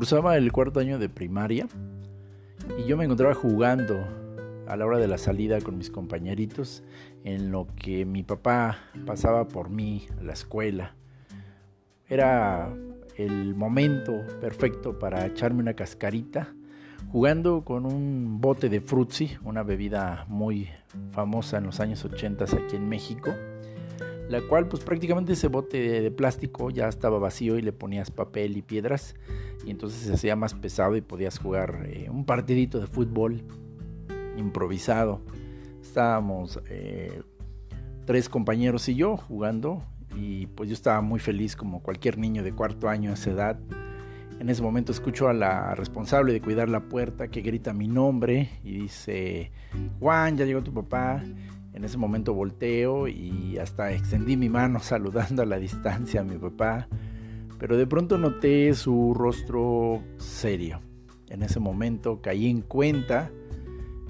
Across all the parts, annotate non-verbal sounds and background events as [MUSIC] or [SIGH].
Cursaba el cuarto año de primaria y yo me encontraba jugando a la hora de la salida con mis compañeritos en lo que mi papá pasaba por mí a la escuela. Era el momento perfecto para echarme una cascarita jugando con un bote de frutzi, una bebida muy famosa en los años 80 aquí en México, la cual pues prácticamente ese bote de, plástico ya estaba vacío y le ponías papel y piedras y entonces se hacía más pesado y podías jugar eh, un partidito de fútbol improvisado. Estábamos eh, tres compañeros y yo jugando y pues yo estaba muy feliz como cualquier niño de cuarto año a esa edad en ese momento escucho a la responsable de cuidar la puerta que grita mi nombre y dice, Juan, ya llegó tu papá. En ese momento volteo y hasta extendí mi mano [LAUGHS] saludando a la distancia a mi papá, pero de pronto noté su rostro serio. En ese momento caí en cuenta,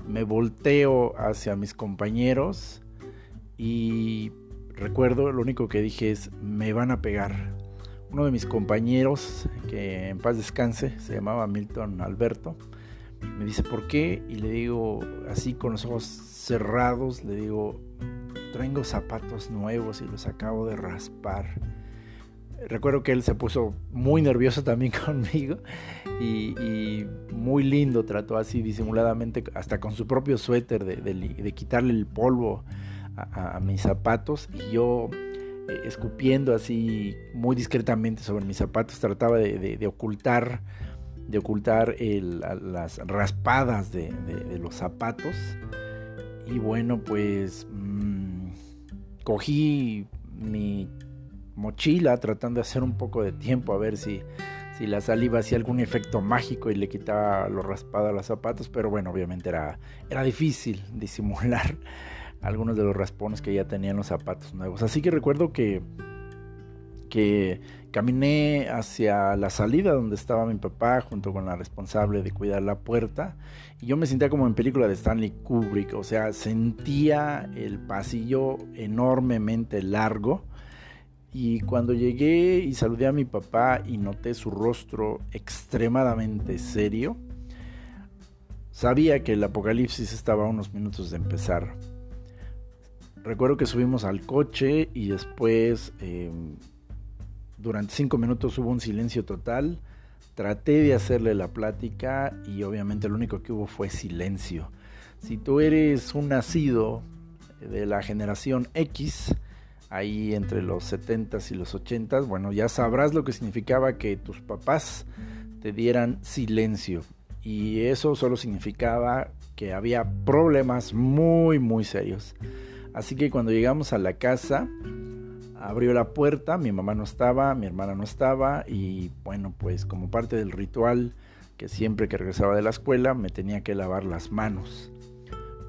me volteo hacia mis compañeros y recuerdo, lo único que dije es, me van a pegar uno de mis compañeros, que en paz descanse, se llamaba Milton Alberto, me dice, ¿por qué? Y le digo, así con los ojos cerrados, le digo, traigo zapatos nuevos y los acabo de raspar. Recuerdo que él se puso muy nervioso también [LAUGHS] conmigo y, muy lindo, trató así disimuladamente, hasta con su propio suéter, de, quitarle el polvo a mis zapatos. Y yo eh, escupiendo así muy discretamente sobre mis zapatos, trataba de, ocultar, de ocultar las raspadas de, los zapatos. Y bueno, pues mm, cogí mi mochila tratando de hacer un poco de tiempo a ver si, si la saliva hacía algún efecto mágico y le quitaba lo raspado a los zapatos, pero bueno, obviamente era, era difícil disimular [LAUGHS] algunos de los raspones que ya tenían los zapatos nuevos. Así que recuerdo que, que caminé hacia la salida donde estaba mi papá junto con la responsable de cuidar la puerta y yo me sentía como en película de Stanley Kubrick, o sea, sentía el pasillo enormemente largo y cuando llegué y saludé a mi papá y noté su rostro extremadamente serio, sabía que el apocalipsis estaba a unos minutos de empezar. Recuerdo que subimos al coche y después em, durante cinco minutos hubo un silencio total. Traté de hacerle la plática y obviamente lo único que hubo fue silencio. Si tú eres un nacido de la generación X, ahí entre los 70s y los 80s, bueno, ya sabrás lo que significaba que tus papás te dieran silencio. Y eso solo significaba que había problemas muy, muy serios. Así que cuando llegamos a la casa, abrió la puerta, mi mamá no estaba, mi hermana no estaba y bueno, pues como parte del ritual que siempre que regresaba de la escuela me tenía que lavar las manos.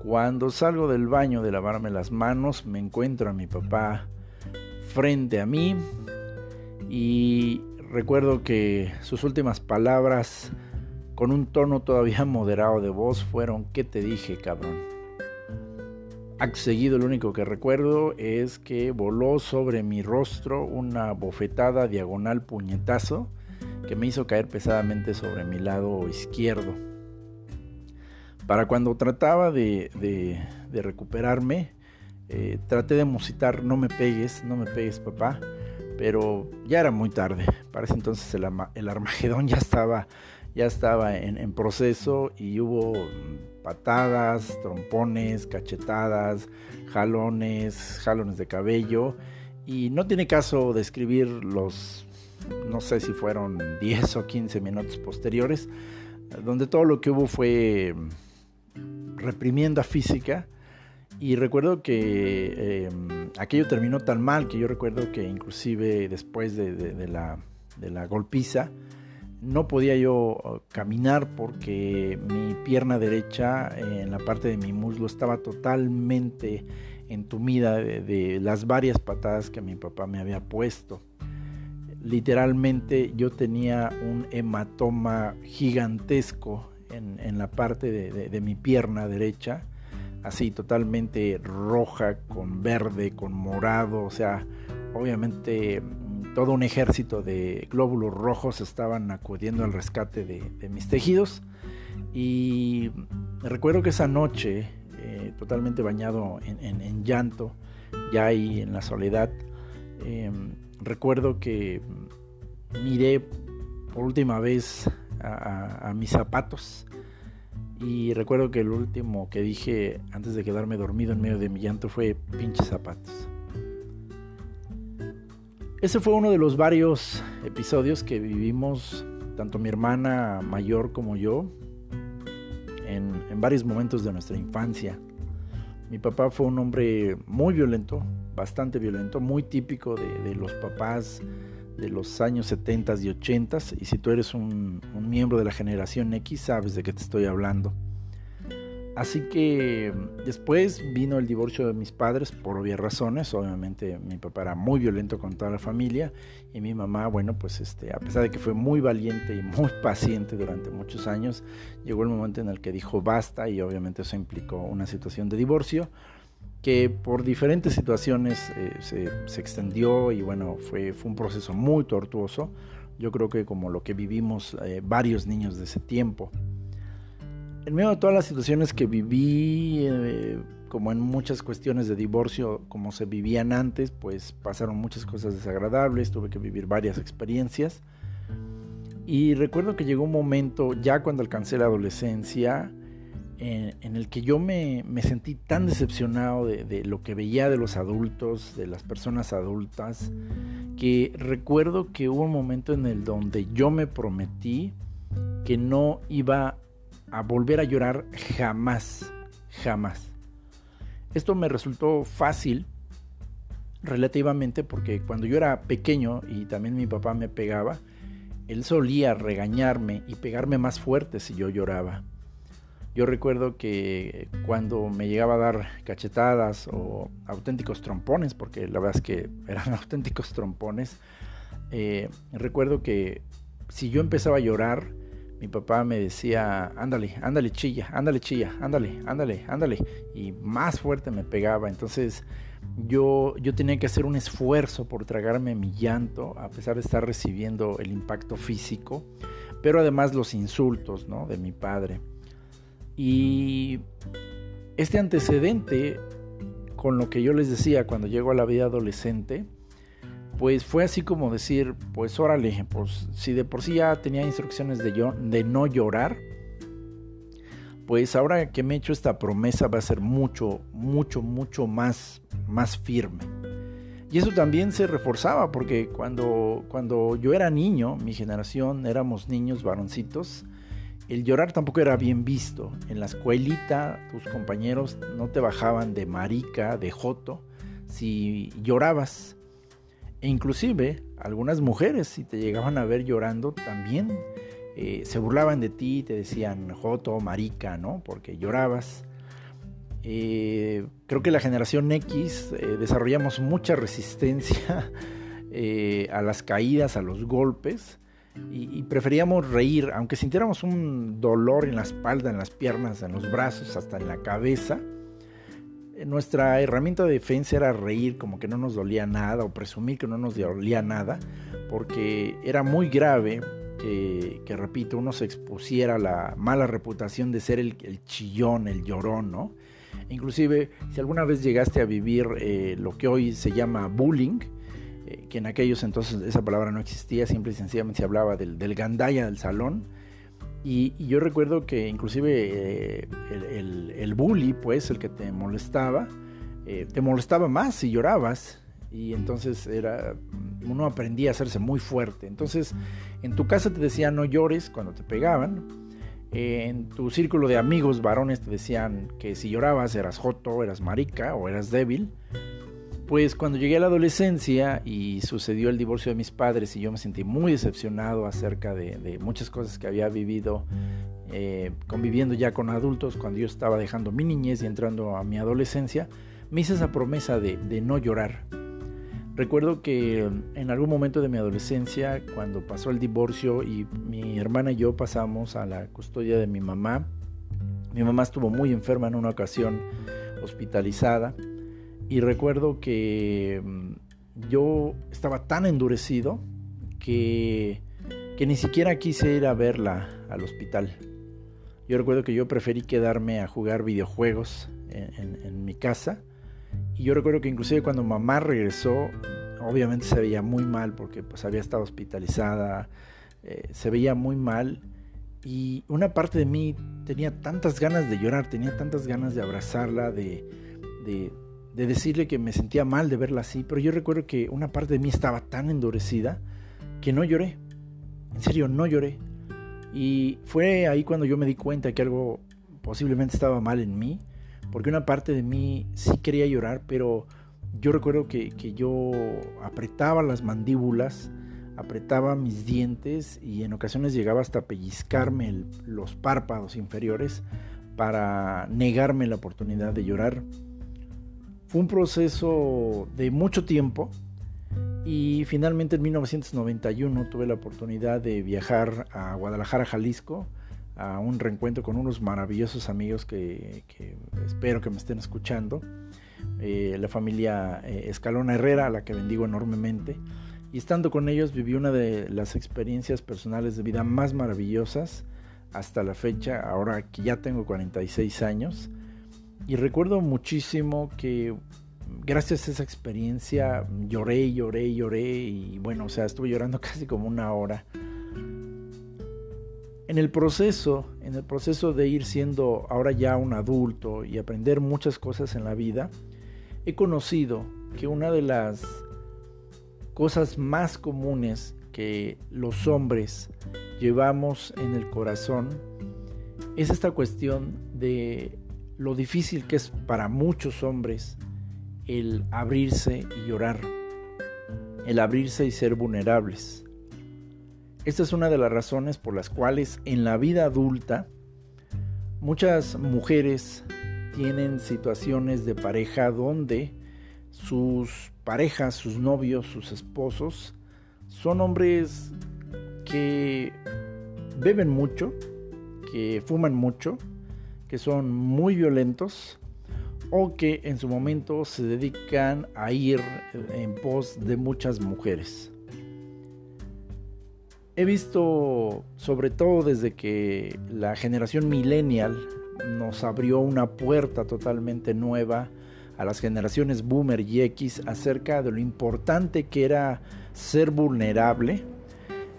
Cuando salgo del baño de lavarme las manos, me encuentro a mi papá frente a mí y recuerdo que sus últimas palabras con un tono todavía [LAUGHS] moderado de voz fueron, ¿qué te dije, cabrón? Acto seguido, lo único que recuerdo es que voló sobre mi rostro una bofetada diagonal puñetazo que me hizo caer pesadamente sobre mi lado izquierdo. Para cuando trataba de, recuperarme, eh, traté de musitar, no me pegues, no me pegues papá, pero ya era muy tarde. Para ese entonces el, el Armagedón [LAUGHS] ya estaba, ya estaba en proceso y hubo patadas, trompones, cachetadas, jalones, jalones de cabello. Y no tiene caso describir los, no sé si fueron 10 o 15 minutos posteriores, donde todo lo que hubo fue reprimienda física. Y recuerdo que em, aquello terminó tan mal que yo recuerdo que inclusive después de, la, de la golpiza, no podía yo uh, caminar porque mi pierna derecha en la parte de mi muslo estaba totalmente entumida de, las varias patadas que mi papá me había puesto. Literalmente yo tenía un hematoma gigantesco en, la parte de mi pierna derecha, así totalmente roja, con verde, con morado, o sea, obviamente todo un ejército de glóbulos rojos estaban acudiendo al rescate de, mis tejidos. Y recuerdo que esa noche, eh, totalmente bañado en, llanto, ya ahí en la soledad, em, recuerdo que miré por última vez a, mis zapatos y recuerdo que el último que dije antes de quedarme dormido en medio de mi llanto fue pinches zapatos. Ese fue uno de los varios episodios que vivimos, tanto mi hermana mayor como yo, en, varios momentos de nuestra infancia. Mi papá fue un hombre muy violento, bastante violento, muy típico de, los papás de los años 70 y 80 y si tú eres un miembro de la generación X sabes de qué te estoy hablando. Así que después vino el divorcio de mis padres por obvias razones. Obviamente mi papá era muy violento con toda la familia y mi mamá, bueno, pues este, a pesar de que fue muy valiente y muy [LAUGHS] paciente durante muchos años, llegó el momento en el que dijo basta y obviamente eso implicó una situación de divorcio que por diferentes situaciones eh, se, extendió y bueno, fue, fue un proceso muy tortuoso. Yo creo que como lo que vivimos eh, varios niños de ese tiempo en medio de todas las situaciones que viví, eh, como en muchas cuestiones de divorcio, como se vivían antes, pues pasaron muchas cosas desagradables, tuve que vivir varias experiencias. Y recuerdo que llegó un momento, ya cuando alcancé la adolescencia, en, el que yo me, sentí tan decepcionado de, de, lo que veía de los adultos, de las personas adultas, que recuerdo que hubo un momento en el donde yo me prometí que no iba a volver a llorar jamás, jamás. Esto me resultó fácil relativamente porque cuando yo era pequeño y también mi papá me pegaba, él solía regañarme y pegarme más fuerte si yo lloraba. Yo recuerdo que cuando me llegaba a dar cachetadas o auténticos trompones, porque la verdad es que [LAUGHS] eran auténticos trompones, eh, recuerdo que si yo empezaba a llorar, mi papá me decía, ándale, ándale chilla, ándale chilla, ándale, ándale, ándale. Y más fuerte me pegaba. Entonces yo, yo tenía que hacer un esfuerzo por tragarme mi llanto, a pesar de estar recibiendo el impacto físico, pero además los insultos ¿no? de mi padre. Y este antecedente, con lo que yo les decía cuando llego a la vida adolescente, pues fue así como decir, pues órale, pues si de por sí ya tenía instrucciones de, yo, de no llorar, pues ahora que me he hecho esta promesa va a ser mucho, mucho, mucho más, más firme. Y eso también se reforzaba porque cuando, cuando yo era niño, mi generación éramos niños varoncitos, el llorar tampoco era bien visto. En la escuelita tus compañeros no te bajaban de marica, de joto, si llorabas. Inclusive algunas mujeres, si te llegaban a ver llorando, también eh, se burlaban de ti, te decían joto, marica, ¿no? Porque llorabas. Eh, creo que la generación X eh, desarrollamos mucha resistencia [LAUGHS] a las caídas, a los golpes, y, preferíamos reír, aunque sintiéramos un dolor en la espalda, en las piernas, en los brazos, hasta en la cabeza nuestra herramienta de defensa era reír como que no nos dolía nada o presumir que no nos dolía nada, porque era muy grave que, repito, uno se expusiera a la mala reputación de ser el, chillón, el llorón, ¿no? Inclusive, si alguna vez llegaste a vivir eh, lo que hoy se llama bullying, eh, que en aquellos entonces esa palabra no existía, simple y sencillamente se hablaba del, del gandaya del salón, y, yo recuerdo que inclusive eh, el, bully, pues, el que te molestaba, eh, te molestaba más si llorabas. Y entonces era, uno aprendía a hacerse muy fuerte. Entonces, en tu casa te decían no llores cuando te pegaban. En tu círculo de amigos varones te decían que si llorabas eras joto, eras marica o eras débil. Pues cuando llegué a la adolescencia y sucedió el divorcio de mis padres y yo me sentí muy decepcionado acerca de, muchas cosas que había vivido eh, conviviendo ya con adultos cuando yo estaba dejando mi niñez y entrando a mi adolescencia, me hice esa promesa de, de no llorar. Recuerdo que en algún momento de mi adolescencia, cuando pasó el divorcio y mi hermana y yo pasamos a la custodia de mi mamá, mi mamá estuvo muy enferma en una ocasión, hospitalizada, y recuerdo que mm, yo estaba tan endurecido que, que ni siquiera quise ir a verla al hospital. Yo recuerdo que yo preferí quedarme a jugar videojuegos en, mi casa. Y yo recuerdo que inclusive cuando mamá regresó, obviamente se veía muy mal porque pues había estado hospitalizada, eh, se veía muy mal. Y una parte de mí tenía tantas ganas de llorar, tenía tantas ganas de abrazarla, de, de, de decirle que me sentía mal de verla así. Pero yo recuerdo que una parte de mí estaba tan endurecida que no lloré. En serio, no lloré. Y fue ahí cuando yo me di cuenta que algo posiblemente estaba mal en mí, porque una parte de mí sí quería llorar, pero yo recuerdo que, yo apretaba las mandíbulas, apretaba mis dientes y en ocasiones llegaba hasta pellizcarme los párpados inferiores para negarme la oportunidad de llorar. Fue un proceso de mucho tiempo, y finalmente en 1991 tuve la oportunidad de viajar a Guadalajara, Jalisco, a un reencuentro con unos maravillosos amigos que, espero que me estén escuchando. Eh, la familia eh, Escalona Herrera, a la que bendigo enormemente. Y estando con ellos viví una de las experiencias personales de vida más maravillosas hasta la fecha, ahora que ya tengo 46 años. Y recuerdo muchísimo que gracias a esa experiencia lloré, lloré, lloré y bueno, o sea, estuve llorando [LAUGHS] casi como una hora. En el proceso, en el proceso de ir siendo ahora ya un adulto y aprender muchas cosas en la vida, he conocido que una de las cosas más comunes que los hombres llevamos en el corazón es esta cuestión de lo difícil que es para muchos hombres el abrirse y llorar, el abrirse y ser vulnerables. Esta es una de las razones por las cuales en la vida adulta muchas mujeres tienen situaciones de pareja donde sus parejas, sus novios, sus esposos son hombres que beben mucho, que fuman mucho, que son muy violentos, o que en su momento se dedican a ir en pos de muchas mujeres. He visto, sobre todo desde que la generación millennial nos abrió una puerta totalmente nueva a las generaciones boomer y X acerca de lo importante que era ser vulnerable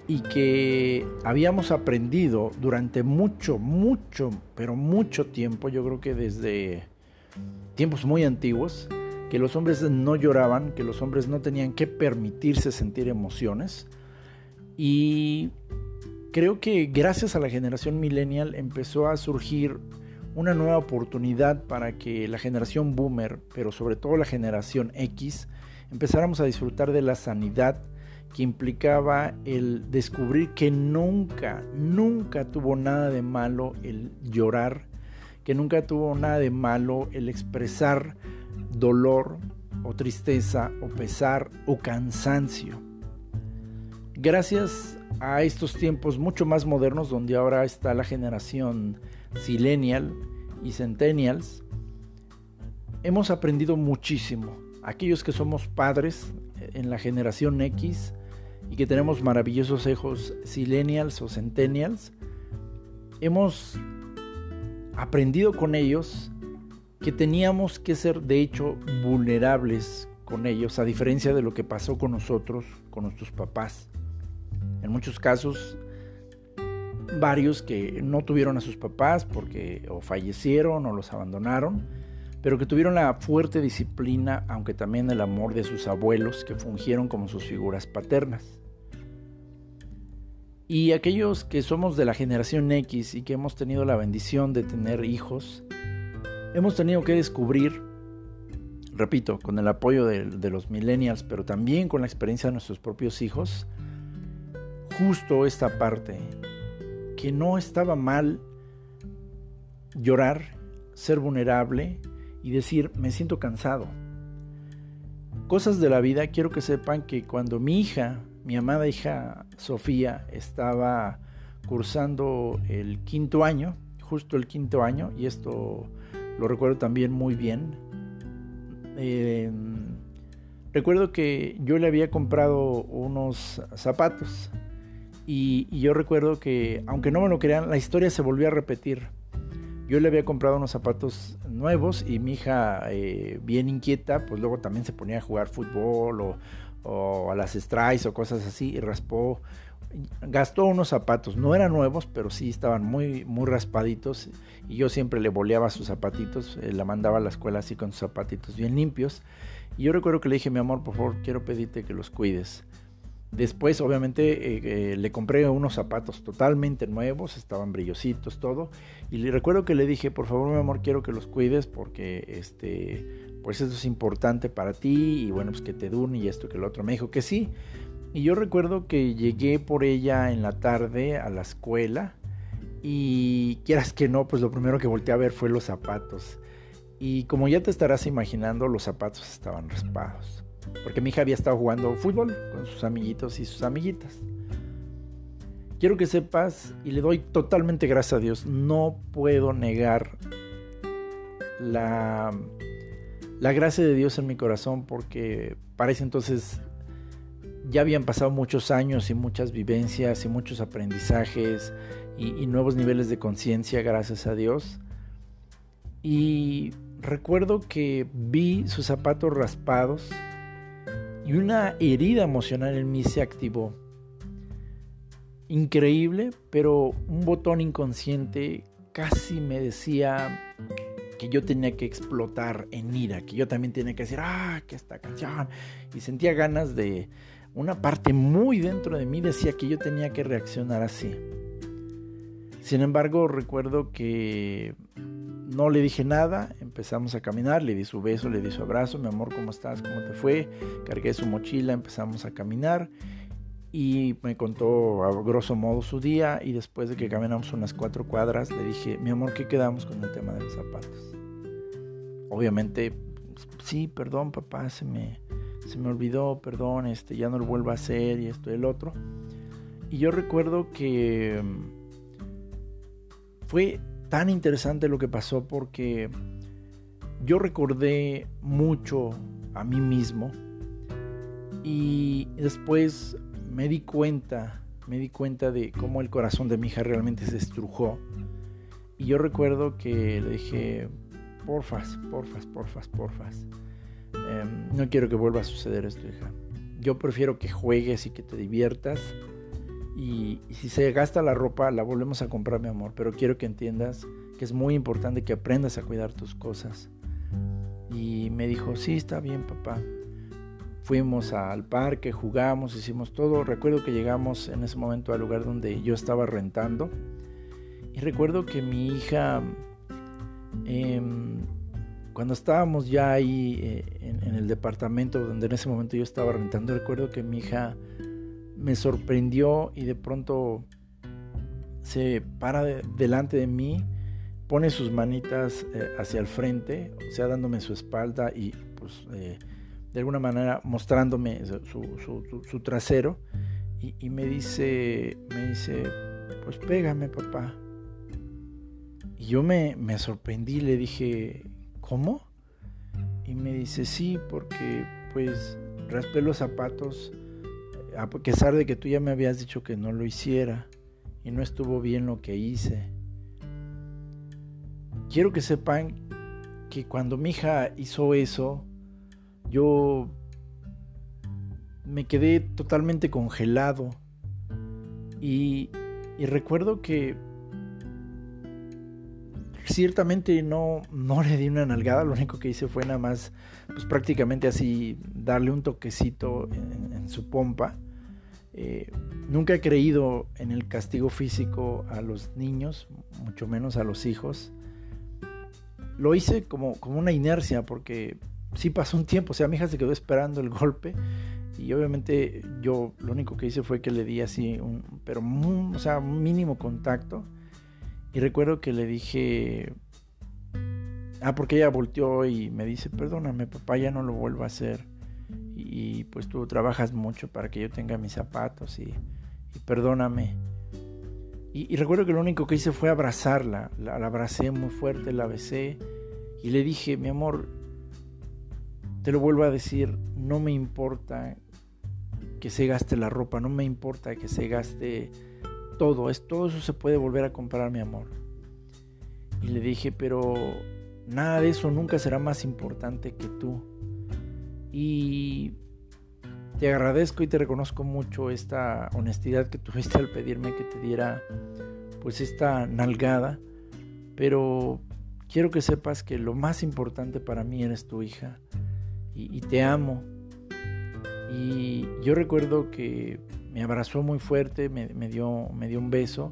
y que habíamos aprendido durante mucho, mucho, pero mucho tiempo, yo creo que desde tiempos muy antiguos, que los hombres no lloraban, que los hombres no tenían que permitirse sentir emociones. Y creo que gracias a la generación millennial empezó a surgir una nueva oportunidad para que la generación boomer, pero sobre todo la generación X, empezáramos a disfrutar de la sanidad que implicaba el descubrir que nunca, nunca tuvo nada de malo el llorar que nunca tuvo nada de malo el expresar dolor o tristeza o pesar o cansancio. Gracias a estos tiempos mucho más modernos donde ahora está la generación silenial y centennials, hemos aprendido muchísimo. Aquellos que somos padres en la generación X y que tenemos maravillosos hijos silenials o centennials, hemos aprendido con ellos que teníamos que ser de hecho vulnerables con ellos, a diferencia de lo que pasó con nosotros, con nuestros papás. En muchos casos, varios que no tuvieron a sus papás porque o fallecieron o los abandonaron, pero que tuvieron la fuerte disciplina, aunque también el amor de sus abuelos que fungieron como sus figuras paternas. Y aquellos que somos de la generación X y que hemos tenido la bendición de tener hijos, hemos tenido que descubrir, repito, con el apoyo de, los millennials, pero también con la experiencia de nuestros propios hijos, justo esta parte, que no estaba mal llorar, ser vulnerable y decir, me siento cansado. Cosas de la vida, quiero que sepan que cuando mi hija mi amada hija Sofía estaba cursando el quinto año, justo el quinto año, y esto lo recuerdo también muy bien. Em, recuerdo que yo le había comprado unos zapatos y, yo recuerdo que, aunque no me lo crean, la historia se volvió a repetir. Yo le había comprado unos zapatos nuevos y mi hija, eh, bien inquieta, pues luego también se ponía a jugar fútbol o, o a las strikes o cosas así y raspó gastó unos zapatos, no eran nuevos, pero sí estaban muy, muy raspaditos. Y yo siempre le boleaba sus zapatitos, eh, la mandaba a la escuela así con sus zapatitos bien limpios. Y yo recuerdo que le dije, mi amor, por favor, quiero pedirte que los cuides. Después, obviamente, eh, eh, le compré unos zapatos totalmente nuevos, estaban brillositos, todo. Y le recuerdo que le dije, por favor, mi amor, quiero que los cuides porque, este, pues eso es importante para ti y bueno, pues que te duren y esto que lo otro. Me dijo que sí. Y yo recuerdo que llegué por ella en la tarde a la escuela y quieras que no, pues lo primero que volteé a ver fue los zapatos. Y como ya te estarás imaginando, los zapatos estaban raspados. Porque mi hija había estado jugando fútbol con sus amiguitos y sus amiguitas. Quiero que sepas, y le doy totalmente gracias a Dios, no puedo negar la, la gracia de Dios en mi corazón porque parece entonces ya habían pasado muchos años y muchas vivencias y muchos aprendizajes y, nuevos niveles de conciencia, gracias a Dios. Y recuerdo que vi sus zapatos raspados y una herida emocional en mí se activó. Increíble, pero un botón inconsciente casi me decía que yo tenía que explotar en ira, que yo también tenía que decir, ah, que esta canción. Y sentía ganas de, una parte muy dentro de mí decía que yo tenía que reaccionar así. Sin embargo, recuerdo que no le dije nada, empezamos a caminar, le di su beso, le di su abrazo, mi amor, ¿cómo estás? ¿Cómo te fue? Cargué su mochila, empezamos a caminar y me contó a grosso modo su día y después de que caminamos unas cuatro cuadras le dije, mi amor, ¿qué quedamos con el tema de los zapatos? Obviamente, sí, perdón papá, se me, se me olvidó, perdón, este, ya no lo vuelvo a hacer y esto y el otro. Y yo recuerdo que mm, fue tan interesante lo que pasó porque yo recordé mucho a mí mismo y después me di cuenta, me di cuenta de cómo el corazón de mi hija realmente se estrujó. Y yo recuerdo que le dije, porfas, porfas, porfas, porfas. Em, no quiero que vuelva a suceder esto, hija. Yo prefiero que juegues y que te diviertas. Y, si se gasta la ropa, la volvemos a comprar, mi amor. Pero quiero que entiendas que es muy importante que aprendas a cuidar tus cosas. Y me dijo, sí, está bien, papá. Fuimos al parque, jugamos, hicimos todo. Recuerdo que llegamos en ese momento al lugar donde yo estaba rentando. Y recuerdo que mi hija em, cuando estábamos ya ahí eh, en, el departamento donde en ese momento yo estaba rentando, recuerdo que mi hija me sorprendió y de pronto se para delante de mí, pone sus manitas eh, hacia el frente, o sea, dándome su espalda y pues eh, de alguna manera mostrándome su, trasero y, y, me dice, me dice, pues pégame papá. Y yo me, me sorprendí, le dije, ¿cómo? Y me dice, sí, porque pues raspé los zapatos, a pesar de que tú ya me habías dicho que no lo hiciera y no estuvo bien lo que hice. Quiero que sepan que cuando mi hija hizo eso, yo me quedé totalmente congelado y, recuerdo que ciertamente no, no le di una nalgada, lo único que hice fue nada más, pues prácticamente así, darle un toquecito en, su pompa. Eh, nunca he creído en el castigo físico a los niños, mucho menos a los hijos. Lo hice como, como una inercia, porque sí pasó un tiempo, o sea, mi hija se quedó esperando el golpe y obviamente yo lo único que hice fue que le di así, un, pero o sea, mínimo contacto y recuerdo que le dije, ah, porque ella volteó y me dice, perdóname papá, ya no lo vuelvo a hacer. Y, pues tú trabajas mucho para que yo tenga mis zapatos y, perdóname. Y, recuerdo que lo único que hice fue abrazarla, la, la abracé muy fuerte, la besé y le dije, mi amor, te lo vuelvo a decir, no me importa que se gaste la ropa, no me importa que se gaste todo, es todo eso se puede volver a comprar mi amor. Y le dije, pero nada de eso nunca será más importante que tú. Y te agradezco y te reconozco mucho esta honestidad que tuviste al pedirme que te diera pues esta nalgada, pero quiero que sepas que lo más importante para mí eres tu hija y, te amo. Y yo recuerdo que me abrazó muy fuerte, me, dio, me dio un beso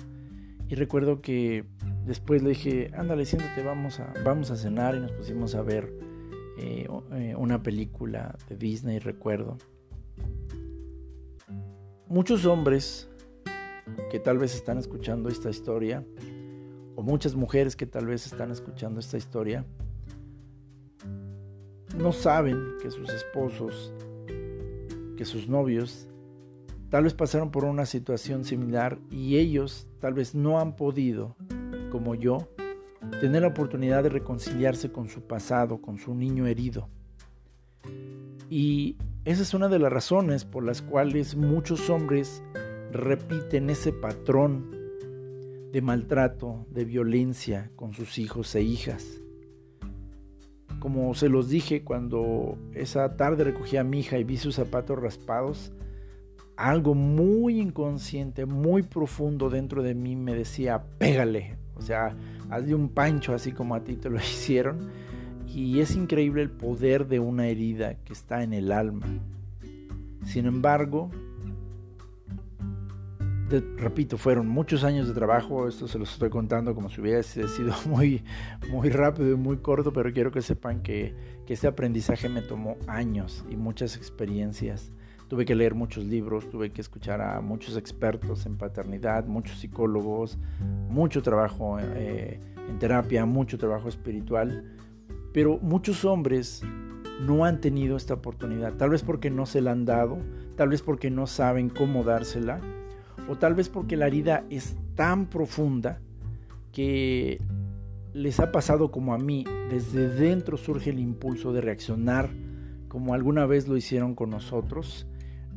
y recuerdo que después le dije, ándale, siéntate, vamos a, vamos a cenar y nos pusimos a ver eh, eh, una película de Disney, recuerdo muchos hombres que tal vez están escuchando esta historia, o muchas mujeres que tal vez están escuchando esta historia, no saben que sus esposos, que sus novios, tal vez pasaron por una situación similar y ellos tal vez no han podido, como yo, tener la oportunidad de reconciliarse con su pasado, con su niño herido. Y esa es una de las razones por las cuales muchos hombres repiten ese patrón de maltrato, de violencia con sus hijos e hijas. Como se los dije cuando esa tarde recogí a mi hija y vi sus zapatos raspados, algo muy inconsciente, muy profundo dentro de mí me decía, pégale, o sea, hazle un pancho así como a ti te lo [LAUGHS] hicieron y es increíble el poder de una herida que está en el alma. Sin embargo, repito, fueron muchos años de trabajo, esto se los estoy contando como si hubiese sido [LAUGHS] muy, muy rápido y muy corto, pero quiero que sepan que, que este aprendizaje me tomó años y muchas experiencias. Tuve que leer muchos libros, tuve que escuchar a muchos expertos en paternidad, muchos psicólogos, mucho trabajo eh, en terapia, mucho trabajo espiritual pero muchos hombres no han tenido esta oportunidad, tal vez porque no se la han dado, tal vez porque no saben cómo dársela, o tal vez porque la herida es tan profunda que les ha pasado como a mí, desde dentro surge el impulso de reaccionar como alguna vez lo hicieron con nosotros,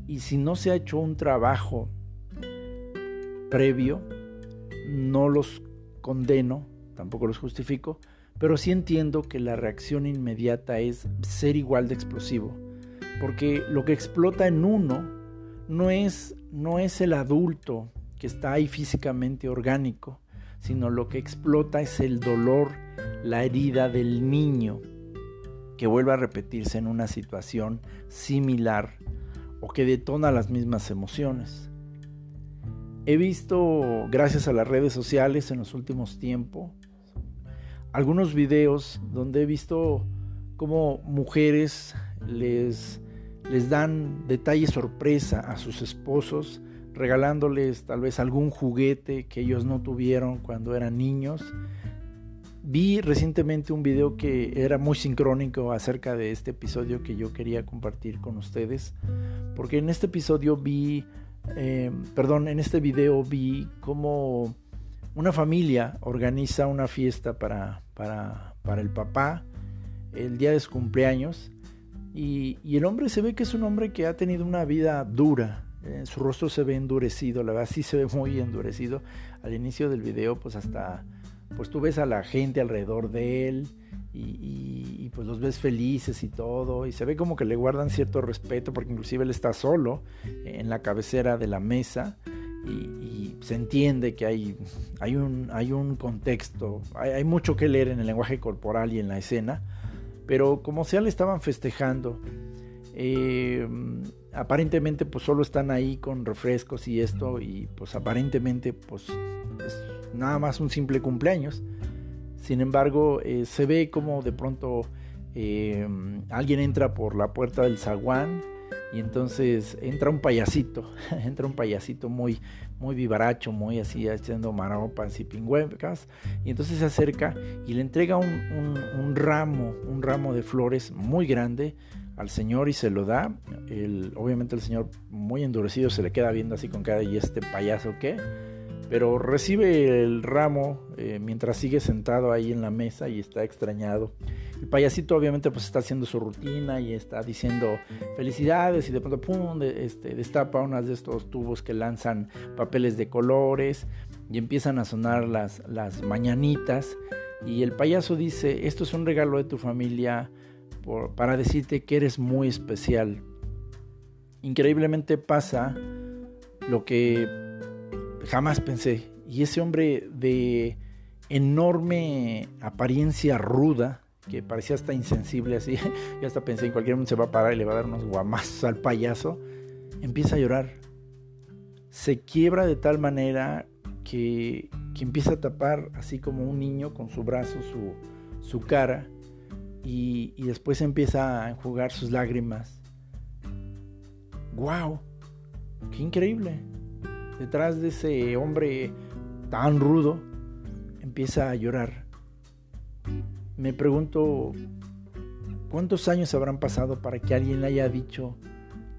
y si no se ha hecho un trabajo previo, no los condeno, tampoco los justifico, pero sí entiendo que la reacción inmediata es ser igual de explosivo, porque lo que explota en uno no es, no es el adulto que está ahí físicamente orgánico, sino lo que explota es el dolor, la herida del niño que vuelve a repetirse en una situación similar o que detona las mismas emociones. He visto, gracias a las redes sociales en los últimos tiempos, algunos videos donde he visto cómo mujeres les, les dan detalles sorpresa a sus esposos, regalándoles tal vez algún juguete que ellos no tuvieron cuando eran niños. Vi recientemente un video que era muy sincrónico acerca de este episodio que yo quería compartir con ustedes, porque en este episodio vi, eh, perdón, en este video vi cómo una familia organiza una fiesta para, para, el papá el día de su cumpleaños y, el hombre se ve que es un hombre que ha tenido una vida dura. Eh, su rostro se ve endurecido, la verdad sí se ve muy endurecido. Al inicio del video pues hasta pues tú ves a la gente alrededor de él y, y, pues los ves felices y todo y se ve como que le guardan cierto respeto porque inclusive él está solo en la cabecera de la mesa y, se entiende que hay, hay, un, hay un contexto, hay, mucho que leer en el lenguaje corporal y en la escena, pero como sea le estaban festejando. Eh, aparentemente pues solo están ahí con refrescos y esto y pues aparentemente pues es nada más un simple cumpleaños. Sin embargo, eh, se ve como de pronto eh, alguien entra por la puerta del zaguán y entonces entra un payasito, [LAUGHS] entra un payasito muy, muy vivaracho, muy así, haciendo maropas y pingüecas, y entonces se acerca y le entrega un, ramo, un ramo de flores muy grande al señor y se lo da. Obviamente el señor muy endurecido se le queda viendo así con cara y este payaso qué. Pero recibe el ramo eh, mientras sigue sentado ahí en la mesa y está extrañado. El payasito obviamente pues está haciendo su rutina y está diciendo felicidades y de pronto pum, este, destapa unas de estos tubos que lanzan papeles de colores y empiezan a sonar las, las mañanitas y el payaso dice esto es un regalo de tu familia para decirte que eres muy especial. Increíblemente pasa lo que jamás pensé. Y ese hombre de enorme apariencia ruda, que parecía hasta insensible así, [LAUGHS] y hasta pensé en cualquier momento se va a parar y le va a dar unos guamazos al payaso, empieza a llorar. Se quiebra de tal manera que, que empieza a tapar así como un niño con su brazo su, su cara y, y después empieza a enjugar sus lágrimas. ¡Wow! ¡Qué increíble! Detrás de ese hombre tan rudo, empieza a llorar. Me pregunto, ¿cuántos años habrán pasado para que alguien le haya dicho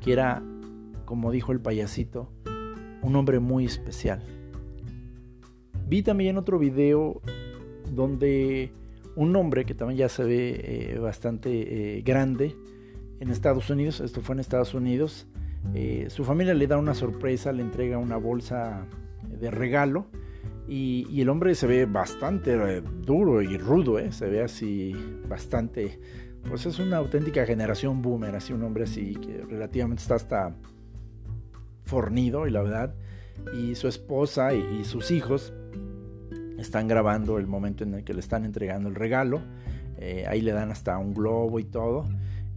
que era, como dijo el payasito, un hombre muy especial? Vi también otro video donde un hombre que también ya se ve eh, bastante eh, grande en Estados Unidos, esto fue en Estados Unidos, eh, su familia le da una sorpresa, le entrega una bolsa de regalo y, el hombre se ve bastante eh, duro y rudo, ¿eh? se ve así bastante, pues es una auténtica generación boomer, así un hombre así que relativamente está hasta fornido y la verdad, y su esposa y sus hijos están grabando el momento en el que le están entregando el regalo, ahí le dan hasta un globo y todo.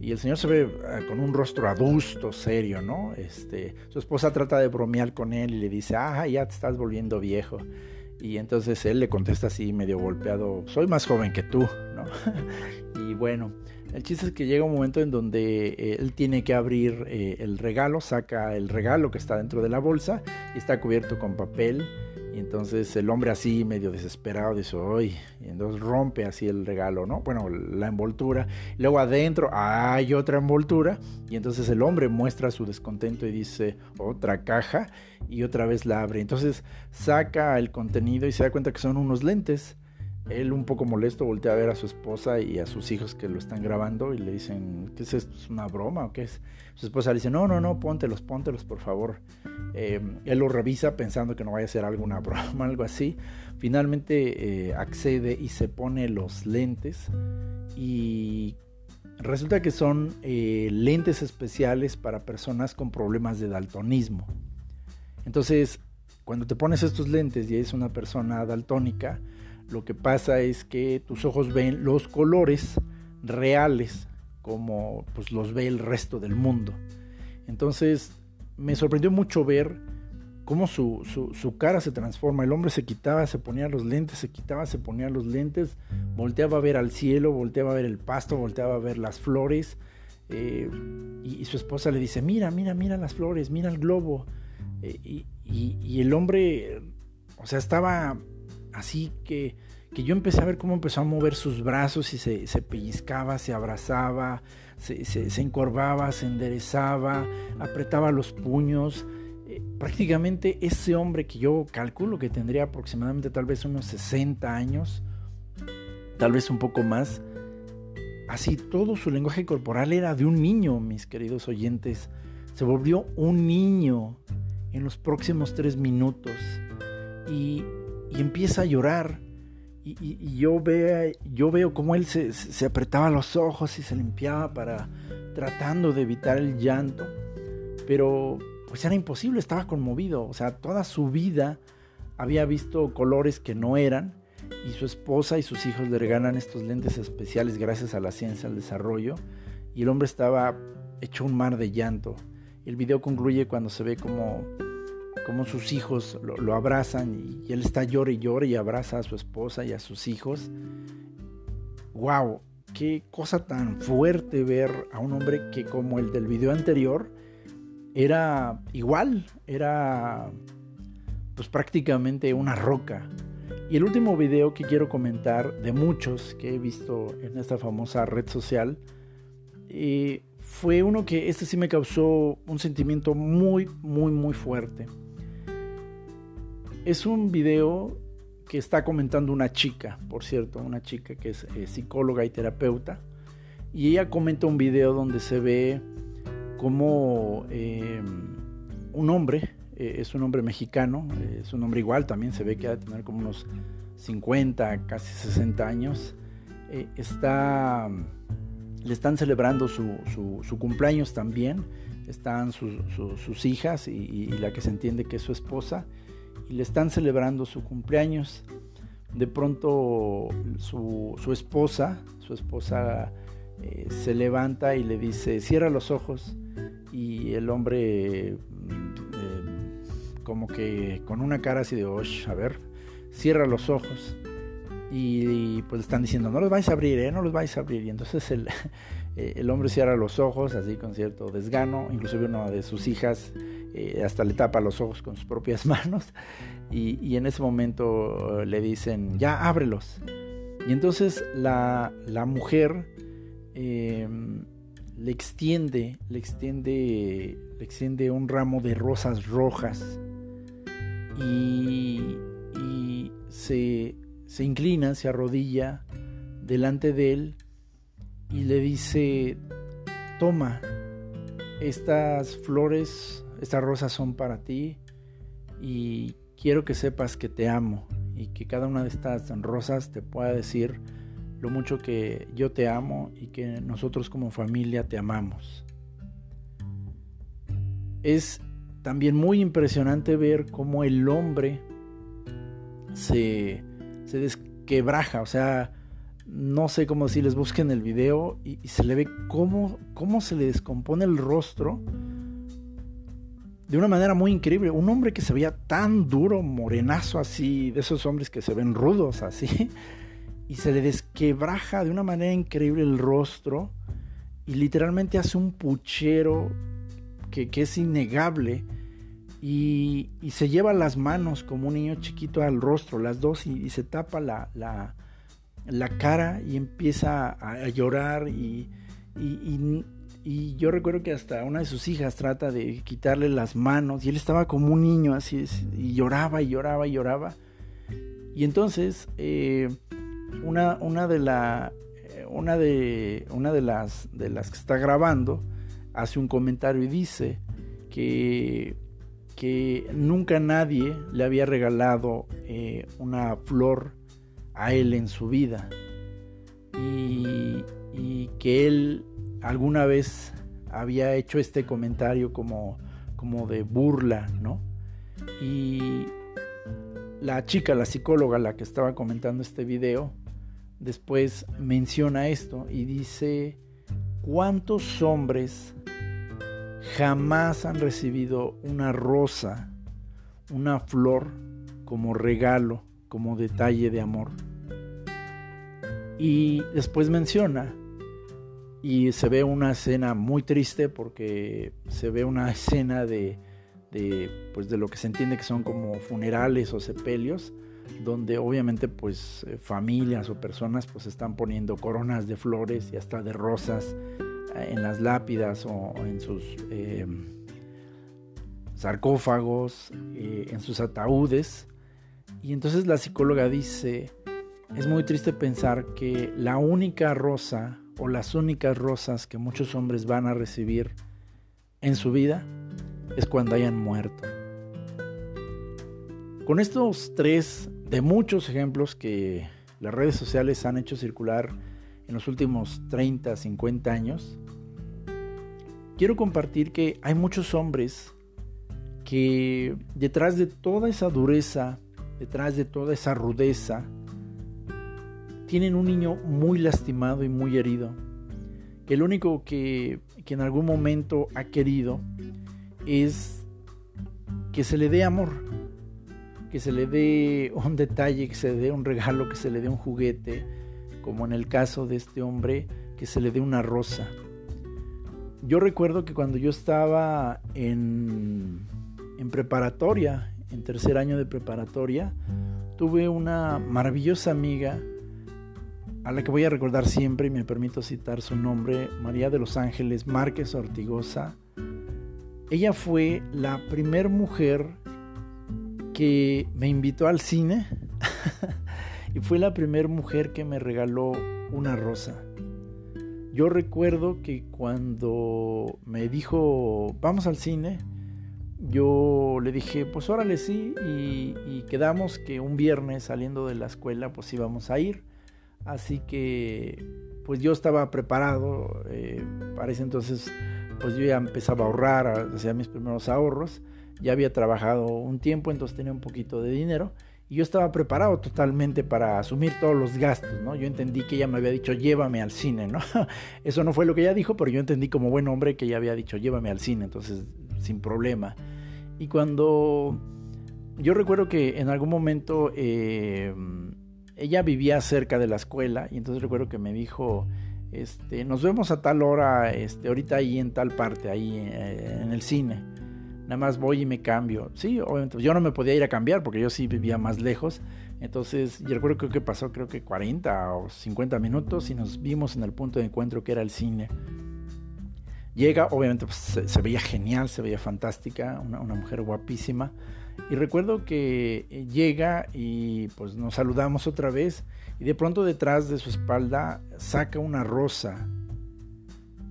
Y el señor se ve eh, con un rostro adusto, serio, ¿no? Este, su esposa trata de bromear con él y le dice, ah, ya te estás volviendo viejo. Y entonces él le contesta así, medio golpeado, soy más joven que tú, ¿no? [LAUGHS] y bueno, el chiste es que llega un momento en donde eh, él tiene que abrir eh, el regalo, saca el regalo que está dentro de la bolsa y está cubierto con papel y entonces el hombre así, medio desesperado, dice, uy, y entonces rompe así el regalo, ¿no? Bueno, la envoltura. Luego adentro hay otra envoltura y entonces el hombre muestra su descontento y dice, otra caja y otra vez la abre. Entonces saca el contenido y se da cuenta que son unos lentes. Él un poco molesto voltea a ver a su esposa y a sus hijos que lo están grabando y le dicen, ¿qué es esto? ¿Es una broma o qué es? Su esposa le dice, no, no, no, póntelos, póntelos, por favor. Eh, él lo revisa pensando que no vaya a ser alguna [LAUGHS] broma, algo así. Finalmente eh, accede y se pone los lentes y resulta que son eh, lentes especiales para personas con problemas de daltonismo. Entonces, cuando te pones estos lentes y eres una persona daltónica, lo que pasa es que tus ojos ven los colores reales como pues, los ve el resto del mundo. Entonces me sorprendió mucho ver cómo su, su, cara se transforma. El hombre se quitaba, se ponía los lentes, se quitaba, se ponía los lentes, volteaba a ver al cielo, volteaba a ver el pasto, volteaba a ver las flores. Eh, y, su esposa le dice, mira, mira, mira las flores, mira el globo. Eh, y, y el hombre, o sea, estaba Así que, que yo empecé a ver cómo empezó a mover sus brazos y se, pellizcaba, se abrazaba, se, se, encorvaba, se enderezaba, apretaba los puños. Eh, prácticamente ese hombre que yo calculo que tendría aproximadamente tal vez unos 60 años, tal vez un poco más, así todo su lenguaje corporal era de un niño, mis queridos oyentes. Se volvió un niño en los próximos tres minutos. Y y empieza a llorar. Y, yo, yo veo cómo él se, se, apretaba los ojos y se limpiaba para tratando de evitar el llanto. Pero pues era imposible, estaba conmovido. O sea, toda su vida había visto colores que no eran. Y su esposa y sus hijos le regalan estos lentes especiales gracias a la ciencia, al desarrollo. Y el hombre estaba hecho un mar de llanto. El video concluye cuando se ve como como sus hijos lo, abrazan y, él está llore y llore y abraza a su esposa y a sus hijos. ¡Wow! Qué cosa tan fuerte ver a un hombre que como el del video anterior era igual, era pues prácticamente una roca. Y el último video que quiero comentar de muchos que he visto en esta famosa red social eh, fue uno que este sí me causó un sentimiento muy, muy, muy fuerte es un video que está comentando una chica, por cierto, una chica que es eh, psicóloga y terapeuta, y ella comenta un video donde se ve como eh, un hombre, eh, es un hombre mexicano, es un hombre igual, también se ve que ha de tener como unos 50, casi 60 años, está, le están celebrando su, cumpleaños también, están sus hijas y la que se entiende que es su esposa, y le están celebrando su cumpleaños. De pronto su, esposa, su esposa eh, se levanta y le dice, cierra los ojos. Y el hombre, mm, eh, como que con una cara así de, a ver, cierra los ojos. Y, pues están diciendo, no los vais a abrir, ¿eh? no los vais a abrir. Y entonces el, el hombre cierra los ojos, así con cierto desgano. Inclusive una de sus hijas eh, hasta le tapa los ojos con sus propias [LAUGHS] manos y, en ese momento le dicen, ya ábrelos. Y entonces la, mujer em, le extiende, le extiende, le extiende un ramo de rosas rojas y, se, se inclina, se arrodilla delante de él y le dice, toma, estas flores estas rosas son para ti y quiero que sepas que te amo y que cada una de estas rosas te pueda decir lo mucho que yo te amo y que nosotros como familia te amamos. Es también muy impresionante ver cómo el hombre se, se desquebraja, o sea, no sé cómo si les busquen el video y, se le ve cómo, cómo se le descompone el rostro de una manera muy increíble. Un hombre que se veía tan duro, morenazo así, de esos hombres que se ven rudos así, [LAUGHS] y se le desquebraja de una manera increíble el rostro y literalmente hace un puchero que, es innegable y, se lleva las manos como un niño chiquito al rostro, las dos, y, se tapa la, la, la, cara y empieza a, llorar y, y y yo recuerdo que hasta una de sus hijas trata de quitarle las manos y él estaba como un niño así y lloraba y lloraba y lloraba. Y entonces eh, una, una, de la, eh, una, de, una de, las, de las que está grabando hace un comentario y dice que, que nunca nadie le había regalado eh, una flor a él en su vida y, y que él alguna vez había hecho este comentario como, como de burla, ¿no? Y la chica, la psicóloga, la que estaba comentando este video, después menciona esto y dice, ¿cuántos hombres jamás han recibido una rosa, una flor como regalo, como detalle de amor? Y después menciona y se ve una escena muy triste porque se ve una escena de, pues de lo que se entiende que son como funerales o sepelios donde obviamente pues eh, familias o personas pues están poniendo coronas de flores y hasta de rosas eh, en las lápidas o en sus em, sarcófagos, eh, en sus ataúdes. Y entonces la psicóloga dice, es muy triste pensar que la única rosa o las únicas rosas que muchos hombres van a recibir en su vida es cuando hayan muerto. Con estos tres de muchos ejemplos que las redes sociales han hecho circular en los últimos 30, 50 años, quiero compartir que hay muchos hombres que detrás de toda esa dureza, detrás de toda esa rudeza, tienen un niño muy lastimado y muy herido, lo único que, que en algún momento ha querido es que se le dé amor, que se le dé un detalle, que se le dé un regalo, que se le dé un juguete, como en el caso de este hombre, que se le dé una rosa. Yo recuerdo que cuando yo estaba en, en preparatoria, en tercer año de preparatoria, tuve una maravillosa amiga a la que voy a recordar siempre y me permito citar su nombre, María de los Ángeles Márquez Ortigosa. Ella fue la primer mujer que me invitó al cine [LAUGHS] y fue la primera mujer que me regaló una rosa. Yo recuerdo que cuando me dijo, vamos al cine, yo le dije, pues órale sí, y, quedamos que un viernes saliendo de la escuela, pues íbamos a ir. Así que, pues yo estaba preparado, eh, para ese entonces, pues yo ya empezaba a ahorrar, hacía mis primeros ahorros, ya había trabajado un tiempo, entonces tenía un poquito de dinero y yo estaba preparado totalmente para asumir todos los gastos, ¿no? Yo entendí que ella me había dicho, llévame al cine, ¿no? [LAUGHS] Eso no fue lo que ella dijo, pero yo entendí como buen hombre que ella había dicho, llévame al cine, entonces sin problema. Y cuando yo recuerdo que en algún momento eh, ella vivía cerca de la escuela y entonces recuerdo que me dijo, este, nos vemos a tal hora, este, ahorita ahí en tal parte, ahí eh, en el cine nada más voy y me cambio. Sí, obviamente, yo no me podía ir a cambiar porque yo sí vivía más lejos. Entonces, yo recuerdo que pasó creo que 40 o 50 minutos y nos vimos en el punto de encuentro que era el cine. Llega, obviamente pues, se, veía genial, se veía fantástica, una, mujer guapísima. Y recuerdo que eh, llega y pues nos saludamos otra vez y de pronto detrás de su espalda saca una rosa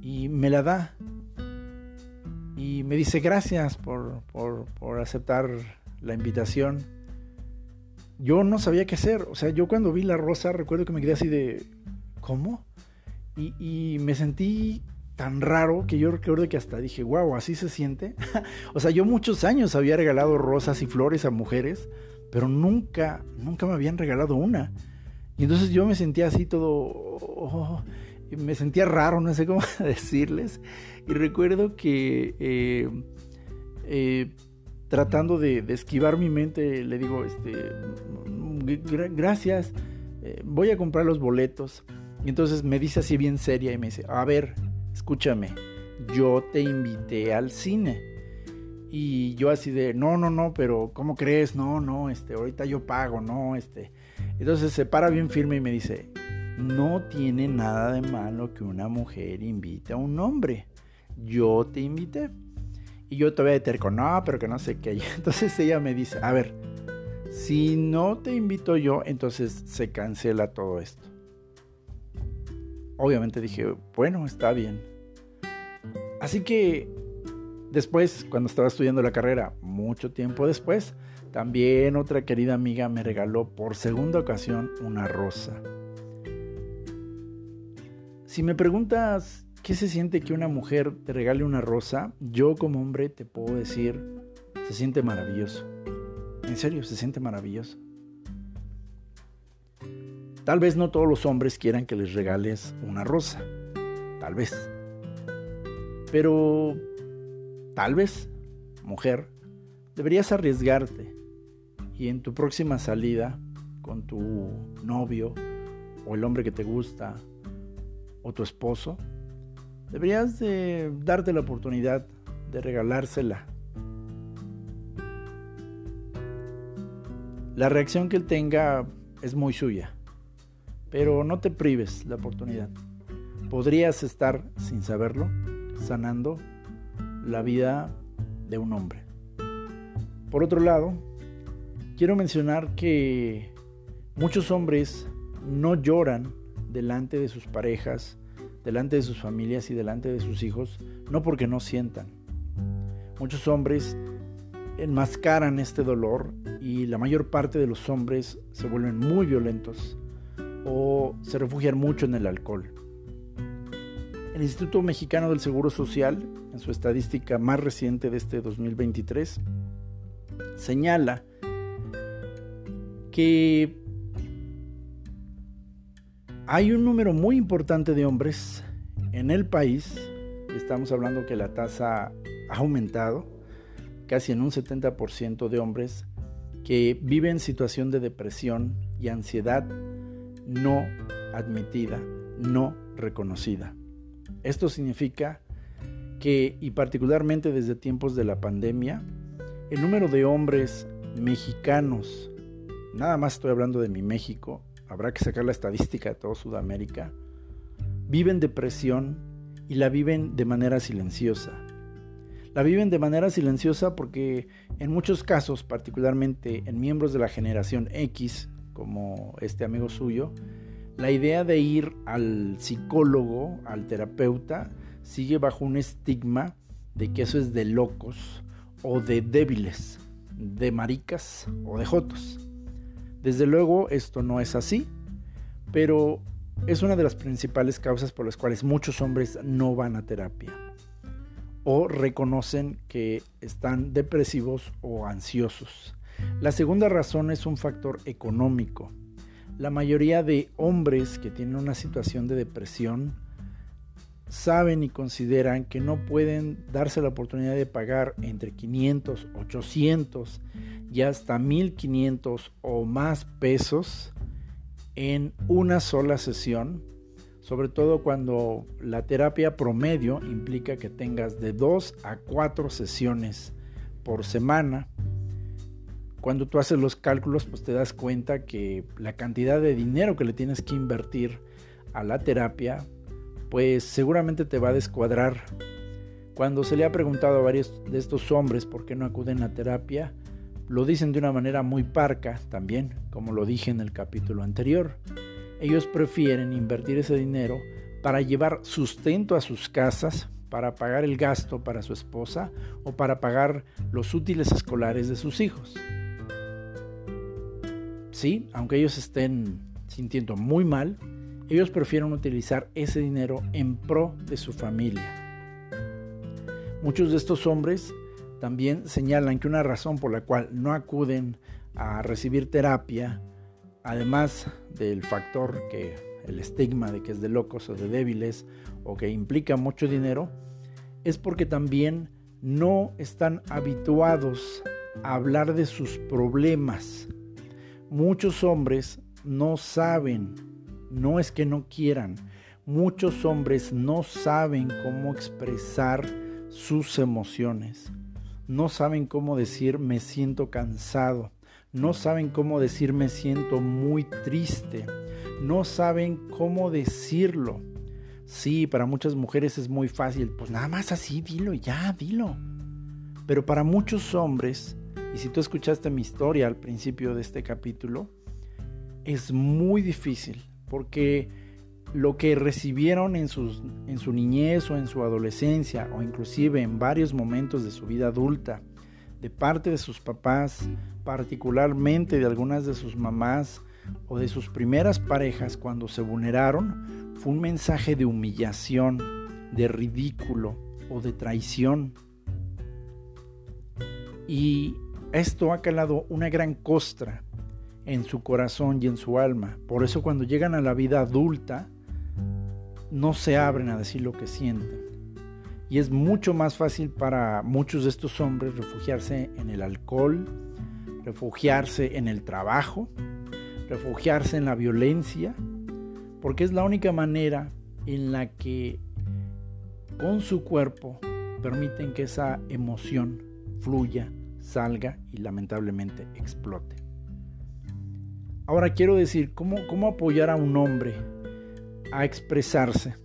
y me la da y me dice gracias por, aceptar la invitación. Yo no sabía qué hacer, o sea, yo cuando vi la rosa recuerdo que me quedé así de, ¿cómo? Y, me sentí tan raro que yo recuerdo que hasta dije, wow, así se siente. [LAUGHS] o sea, yo muchos años había regalado rosas y flores a mujeres, pero nunca, nunca me habían regalado una. Y entonces yo me sentía así todo, oh, me sentía raro, no sé cómo [LAUGHS] decirles. Y recuerdo que eh, eh, tratando de, esquivar mi mente, le digo, este, gracias, eh, voy a comprar los boletos. Y entonces me dice así bien seria y me dice, a ver, escúchame, yo te invité al cine. Y yo así de, no, no, no, pero ¿cómo crees? No, no, este, ahorita yo pago, no, este. Entonces se para bien firme y me dice, no tiene nada de malo que una mujer invite a un hombre. Yo te invité. Y yo todavía terco, no, pero que no sé qué. [LAUGHS] entonces ella me dice, a ver, si no te invito yo, entonces se cancela todo esto. Obviamente dije, bueno, está bien. Así que después, cuando estaba estudiando la carrera, mucho tiempo después, también otra querida amiga me regaló por segunda ocasión una rosa. Si me preguntas qué se siente que una mujer te regale una rosa, yo como hombre te puedo decir, se siente maravilloso. En serio, se siente maravilloso. Tal vez no todos los hombres quieran que les regales una rosa. Tal vez. Pero tal vez, mujer, deberías arriesgarte y en tu próxima salida con tu novio o el hombre que te gusta o tu esposo, deberías de darte la oportunidad de regalársela. La reacción que él tenga es muy suya, pero no te prives la oportunidad. Podrías estar, sin saberlo, sanando la vida de un hombre. Por otro lado, quiero mencionar que muchos hombres no lloran delante de sus parejas, delante de sus familias y delante de sus hijos, no porque no sientan. Muchos hombres enmascaran este dolor y la mayor parte de los hombres se vuelven muy violentos o se refugian mucho en el alcohol. El Instituto Mexicano del Seguro Social, en su estadística más reciente de este 2023, señala que hay un número muy importante de hombres en el país, estamos hablando que la tasa ha aumentado, casi en un 70% de hombres que viven en situación de depresión y ansiedad no admitida, no reconocida. Esto significa que, y particularmente desde tiempos de la pandemia, el número de hombres mexicanos, nada más estoy hablando de mi México, habrá que sacar la estadística de toda Sudamérica, viven depresión y la viven de manera silenciosa. La viven de manera silenciosa porque en muchos casos, particularmente en miembros de la generación X, como este amigo suyo, la idea de ir al psicólogo, al terapeuta, sigue bajo un estigma de que eso es de locos o de débiles, de maricas o de jotos. Desde luego esto no es así, pero es una de las principales causas por las cuales muchos hombres no van a terapia o reconocen que están depresivos o ansiosos. La segunda razón es un factor económico. La mayoría de hombres que tienen una situación de depresión saben y consideran que no pueden darse la oportunidad de pagar entre 500, 800 y hasta 1500 o más pesos en una sola sesión, sobre todo cuando la terapia promedio implica que tengas de 2 a 4 sesiones por semana. Cuando tú haces los cálculos, pues te das cuenta que la cantidad de dinero que le tienes que invertir a la terapia, pues seguramente te va a descuadrar. Cuando se le ha preguntado a varios de estos hombres por qué no acuden a terapia, lo dicen de una manera muy parca también, como lo dije en el capítulo anterior. Ellos prefieren invertir ese dinero para llevar sustento a sus casas, para pagar el gasto para su esposa o para pagar los útiles escolares de sus hijos. Sí, aunque ellos estén sintiendo muy mal, ellos prefieren utilizar ese dinero en pro de su familia. Muchos de estos hombres también señalan que una razón por la cual no acuden a recibir terapia, además del factor que el estigma de que es de locos o de débiles o que implica mucho dinero, es porque también no están habituados a hablar de sus problemas. Muchos hombres no saben, no es que no quieran, muchos hombres no saben cómo expresar sus emociones no saben cómo decir me siento cansado, no saben cómo decir me siento muy triste, no saben cómo decirlo. Sí, para muchas mujeres es muy fácil, pues nada más así, dilo, ya, dilo. Pero para muchos hombres, y si tú escuchaste mi historia al principio de este capítulo, es muy difícil porque lo que recibieron en, en su niñez o en su adolescencia o inclusive en varios momentos de su vida adulta de parte de sus papás, particularmente de algunas de sus mamás o de sus primeras parejas cuando se vulneraron, fue un mensaje de humillación, de ridículo o de traición. Y esto ha calado una gran costra en su corazón y en su alma. Por eso cuando llegan a la vida adulta, no se abren a decir lo que sienten. Y es mucho más fácil para muchos de estos hombres refugiarse en el alcohol, refugiarse en el trabajo, refugiarse en la violencia, porque es la única manera en la que con su cuerpo permiten que esa emoción fluya, salga y lamentablemente explote. Ahora quiero decir, ¿cómo, cómo apoyar a un hombre a expresarse.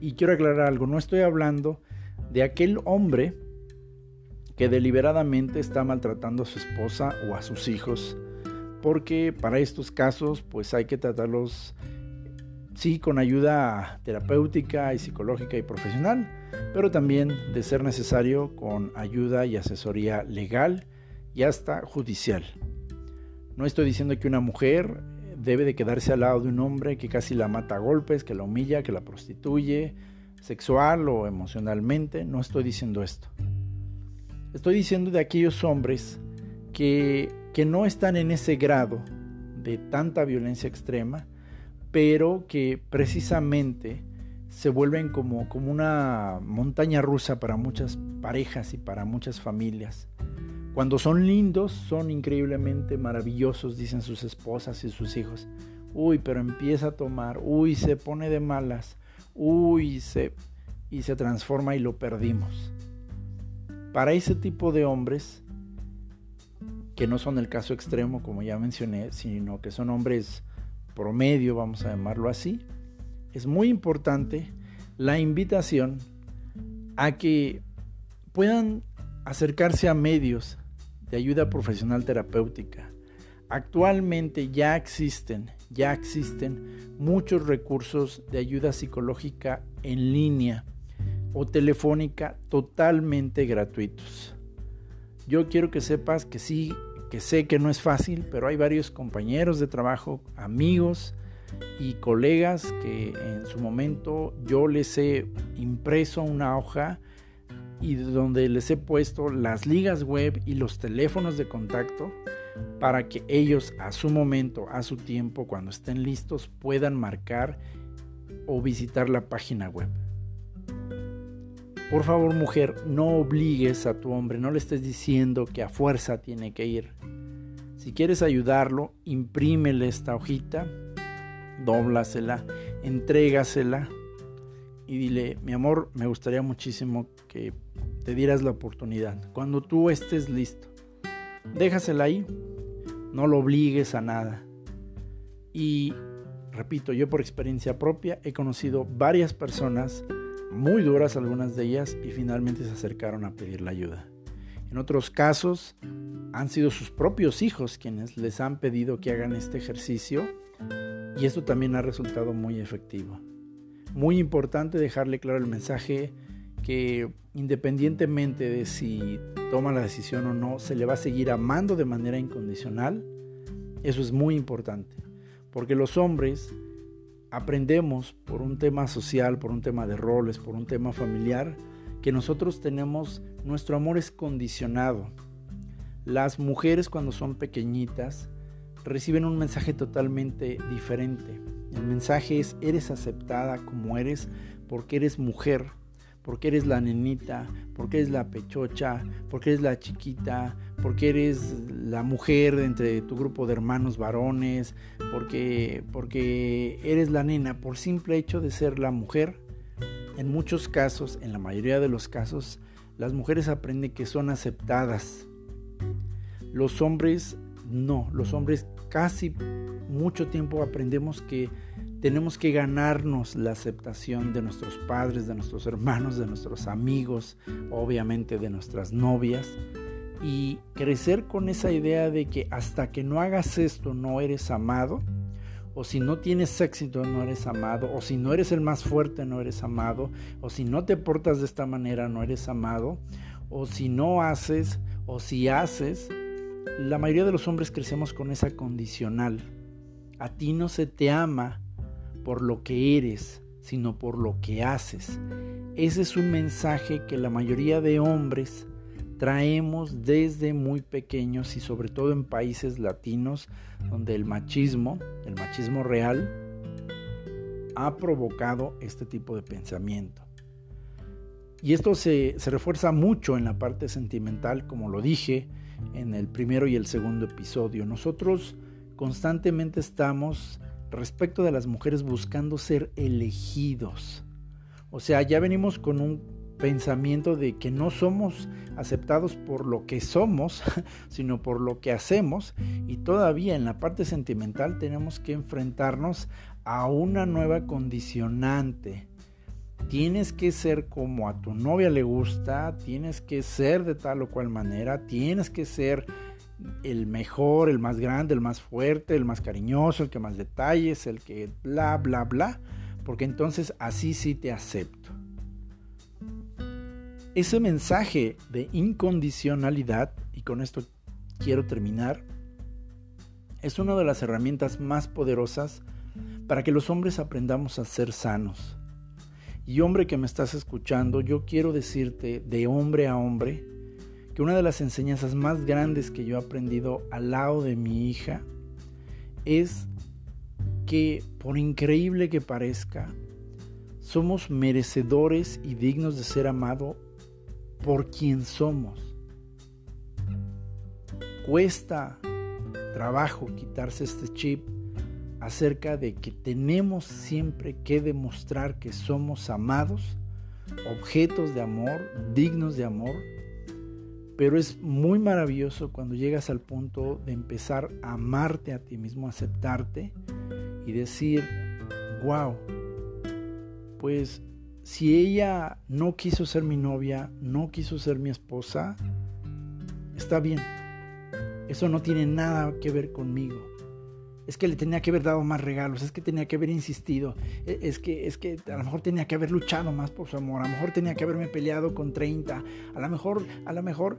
Y quiero aclarar algo, no estoy hablando de aquel hombre que deliberadamente está maltratando a su esposa o a sus hijos, porque para estos casos pues hay que tratarlos sí con ayuda terapéutica y psicológica y profesional, pero también de ser necesario con ayuda y asesoría legal y hasta judicial. No estoy diciendo que una mujer debe de quedarse al lado de un hombre que casi la mata a golpes, que la humilla, que la prostituye, sexual o emocionalmente. No estoy diciendo esto. Estoy diciendo de aquellos hombres que, que no están en ese grado de tanta violencia extrema, pero que precisamente se vuelven como, como una montaña rusa para muchas parejas y para muchas familias. Cuando son lindos, son increíblemente maravillosos, dicen sus esposas y sus hijos. Uy, pero empieza a tomar, uy, se pone de malas, uy, se y se transforma y lo perdimos. Para ese tipo de hombres, que no son el caso extremo, como ya mencioné, sino que son hombres promedio, vamos a llamarlo así, es muy importante la invitación a que puedan acercarse a medios de ayuda profesional terapéutica. Actualmente ya existen, ya existen muchos recursos de ayuda psicológica en línea o telefónica totalmente gratuitos. Yo quiero que sepas que sí, que sé que no es fácil, pero hay varios compañeros de trabajo, amigos y colegas que en su momento yo les he impreso una hoja y donde les he puesto las ligas web y los teléfonos de contacto para que ellos a su momento, a su tiempo, cuando estén listos, puedan marcar o visitar la página web. Por favor, mujer, no obligues a tu hombre, no le estés diciendo que a fuerza tiene que ir. Si quieres ayudarlo, imprímele esta hojita, dóblasela, entrégasela y dile, mi amor, me gustaría muchísimo que te dieras la oportunidad. Cuando tú estés listo, déjasela ahí, no lo obligues a nada. Y repito, yo por experiencia propia he conocido varias personas, muy duras algunas de ellas, y finalmente se acercaron a pedir la ayuda. En otros casos, han sido sus propios hijos quienes les han pedido que hagan este ejercicio y esto también ha resultado muy efectivo. Muy importante dejarle claro el mensaje que independientemente de si toma la decisión o no, se le va a seguir amando de manera incondicional. Eso es muy importante, porque los hombres aprendemos por un tema social, por un tema de roles, por un tema familiar, que nosotros tenemos, nuestro amor es condicionado. Las mujeres cuando son pequeñitas reciben un mensaje totalmente diferente. El mensaje es, eres aceptada como eres porque eres mujer, porque eres la nenita, porque eres la pechocha, porque eres la chiquita, porque eres la mujer entre tu grupo de hermanos varones, porque, porque eres la nena, por simple hecho de ser la mujer. En muchos casos, en la mayoría de los casos, las mujeres aprenden que son aceptadas. Los hombres no, los hombres casi mucho tiempo aprendemos que tenemos que ganarnos la aceptación de nuestros padres, de nuestros hermanos, de nuestros amigos, obviamente de nuestras novias. Y crecer con esa idea de que hasta que no hagas esto no eres amado, o si no tienes éxito no eres amado, o si no eres el más fuerte no eres amado, o si no te portas de esta manera no eres amado, o si no haces, o si haces, la mayoría de los hombres crecemos con esa condicional. A ti no se te ama por lo que eres, sino por lo que haces. Ese es un mensaje que la mayoría de hombres traemos desde muy pequeños y sobre todo en países latinos donde el machismo, el machismo real, ha provocado este tipo de pensamiento. Y esto se, refuerza mucho en la parte sentimental, como lo dije en el primero y el segundo episodio. Nosotros constantemente estamos respecto de las mujeres buscando ser elegidos. O sea, ya venimos con un pensamiento de que no somos aceptados por lo que somos, [LAUGHS] sino por lo que hacemos. Y todavía en la parte sentimental tenemos que enfrentarnos a una nueva condicionante. Tienes que ser como a tu novia le gusta, tienes que ser de tal o cual manera, tienes que ser el mejor, el más grande, el más fuerte, el más cariñoso, el que más detalles, el que bla, bla, bla, porque entonces así sí te acepto. Ese mensaje de incondicionalidad, y con esto quiero terminar, es una de las herramientas más poderosas para que los hombres aprendamos a ser sanos. Y hombre que me estás escuchando, yo quiero decirte de hombre a hombre, que una de las enseñanzas más grandes que yo he aprendido al lado de mi hija es que, por increíble que parezca, somos merecedores y dignos de ser amados por quien somos. Cuesta trabajo quitarse este chip acerca de que tenemos siempre que demostrar que somos amados, objetos de amor, dignos de amor, pero es muy maravilloso cuando llegas al punto de empezar a amarte a ti mismo, aceptarte y decir, wow, pues si ella no quiso ser mi novia, no quiso ser mi esposa, está bien. Eso no tiene nada que ver conmigo. Es que le tenía que haber dado más regalos, es que tenía que haber insistido, e, es que, es que a lo mejor tenía que haber luchado más por su amor, a lo mejor tenía que haberme peleado con 30, a lo mejor, a lo mejor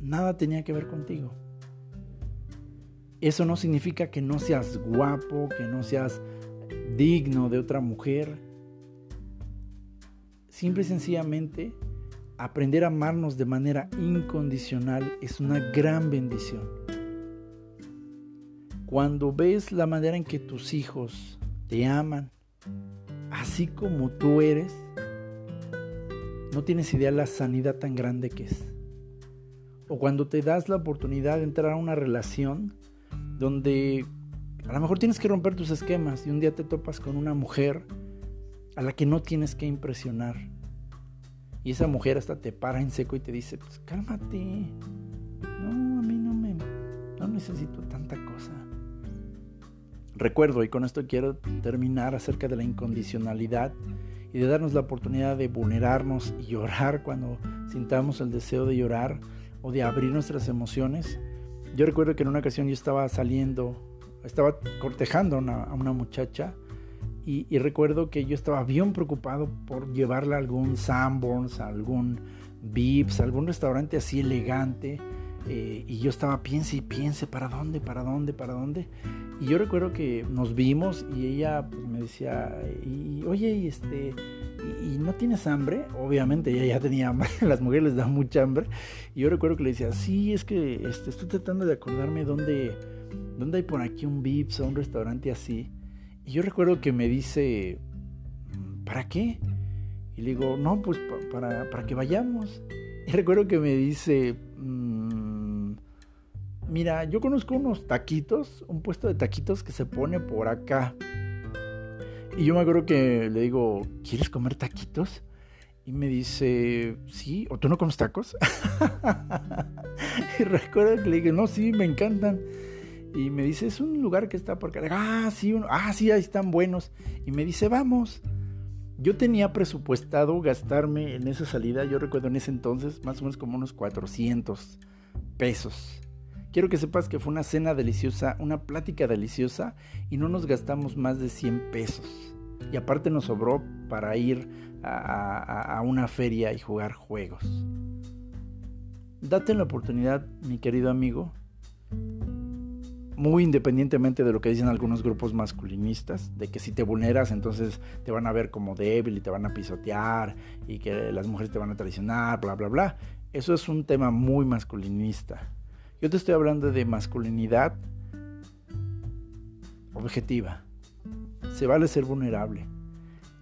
nada tenía que ver contigo. Eso no significa que no seas guapo, que no seas digno de otra mujer. Simple y sencillamente, aprender a amarnos de manera incondicional es una gran bendición. Cuando ves la manera en que tus hijos te aman, así como tú eres, no tienes idea de la sanidad tan grande que es. O cuando te das la oportunidad de entrar a una relación donde a lo mejor tienes que romper tus esquemas y un día te topas con una mujer a la que no tienes que impresionar. Y esa mujer hasta te para en seco y te dice, pues cálmate. No, a mí no me... No necesito tanta cosa. Recuerdo, y con esto quiero terminar acerca de la incondicionalidad y de darnos la oportunidad de vulnerarnos y llorar cuando sintamos el deseo de llorar o de abrir nuestras emociones yo recuerdo que en una ocasión yo estaba saliendo, estaba cortejando a una, muchacha y, recuerdo que yo estaba bien preocupado por llevarla a algún Sanborns, a algún Vips, a algún restaurante así elegante. Eh, y yo estaba piense y piense, ¿para dónde? ¿Para dónde? ¿Para dónde? Y yo recuerdo que nos vimos y ella pues, me decía, y, oye, este, y, no tienes hambre, obviamente ella ya tenía hambre, [LAUGHS] las mujeres les da mucha hambre. Y yo recuerdo que le decía, sí, es que este, estoy tratando de acordarme dónde, dónde hay por aquí un Vips o un restaurante así. Y yo recuerdo que me dice, ¿para qué? Y le digo, no, pues para, para que vayamos. Y recuerdo que me dice, mm, mira, yo conozco unos taquitos, un puesto de taquitos que se pone por acá. Y yo me acuerdo que le digo, ¿quieres comer taquitos? Y me dice, sí, ¿o tú no comes tacos? [LAUGHS] y recuerdo que le dije, no, sí, me encantan. Y me dice, es un lugar que está por acá. Ah, sí, uno, ah, sí, ahí están buenos. Y me dice, vamos. Yo tenía presupuestado gastarme en esa salida, yo recuerdo en ese entonces, más o menos como unos 400 pesos. Quiero que sepas que fue una cena deliciosa, una plática deliciosa y no nos gastamos más de 100 pesos. Y aparte nos sobró para ir a, una feria y jugar juegos. Date la oportunidad, mi querido amigo, muy independientemente de lo que dicen algunos grupos masculinistas, de que si te vulneras entonces te van a ver como débil y te van a pisotear y que las mujeres te van a traicionar, bla, bla, bla. Eso es un tema muy masculinista. Yo te estoy hablando de masculinidad objetiva. Se vale ser vulnerable.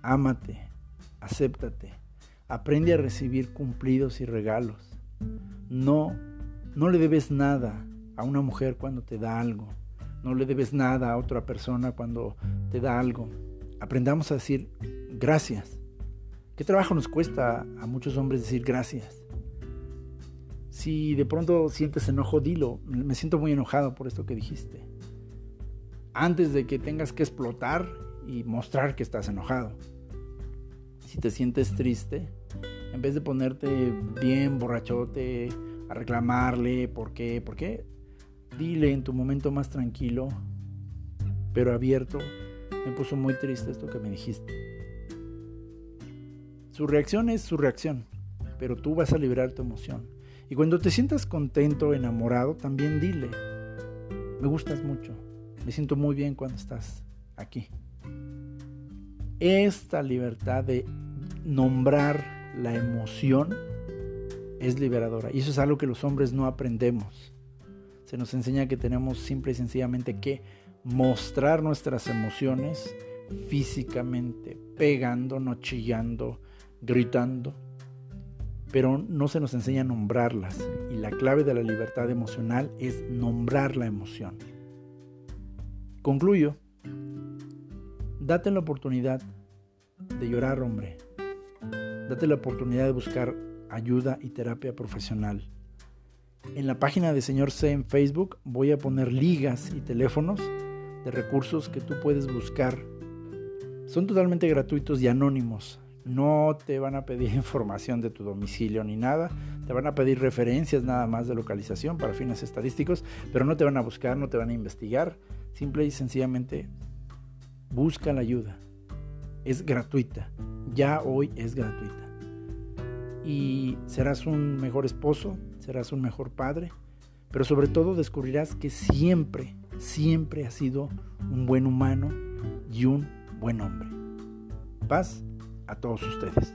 Ámate, acéptate, aprende a recibir cumplidos y regalos. No, no le debes nada a una mujer cuando te da algo. No le debes nada a otra persona cuando te da algo. Aprendamos a decir gracias. ¿Qué trabajo nos cuesta a muchos hombres decir gracias? Si de pronto sientes enojo, dilo. Me siento muy enojado por esto que dijiste. Antes de que tengas que explotar y mostrar que estás enojado. Si te sientes triste, en vez de ponerte bien borrachote a reclamarle por qué, por qué, dile en tu momento más tranquilo, pero abierto, me puso muy triste esto que me dijiste. Su reacción es su reacción, pero tú vas a liberar tu emoción. Y cuando te sientas contento, enamorado, también dile, me gustas mucho, me siento muy bien cuando estás aquí. Esta libertad de nombrar la emoción es liberadora. Y eso es algo que los hombres no aprendemos. Se nos enseña que tenemos simple y sencillamente que mostrar nuestras emociones físicamente, pegando, no chillando, gritando pero no se nos enseña a nombrarlas. Y la clave de la libertad emocional es nombrar la emoción. Concluyo. Date la oportunidad de llorar, hombre. Date la oportunidad de buscar ayuda y terapia profesional. En la página de Señor C en Facebook voy a poner ligas y teléfonos de recursos que tú puedes buscar. Son totalmente gratuitos y anónimos No te van a pedir [LAUGHS] información de tu domicilio ni nada. Te van a pedir referencias nada más de localización para fines estadísticos, pero no te van a buscar, no te van a investigar. Simple y sencillamente busca la ayuda. Es gratuita. Ya hoy es gratuita. Y serás un mejor esposo, serás un mejor padre, pero sobre todo descubrirás que siempre, siempre has sido un buen humano y un buen hombre. Paz a todos ustedes.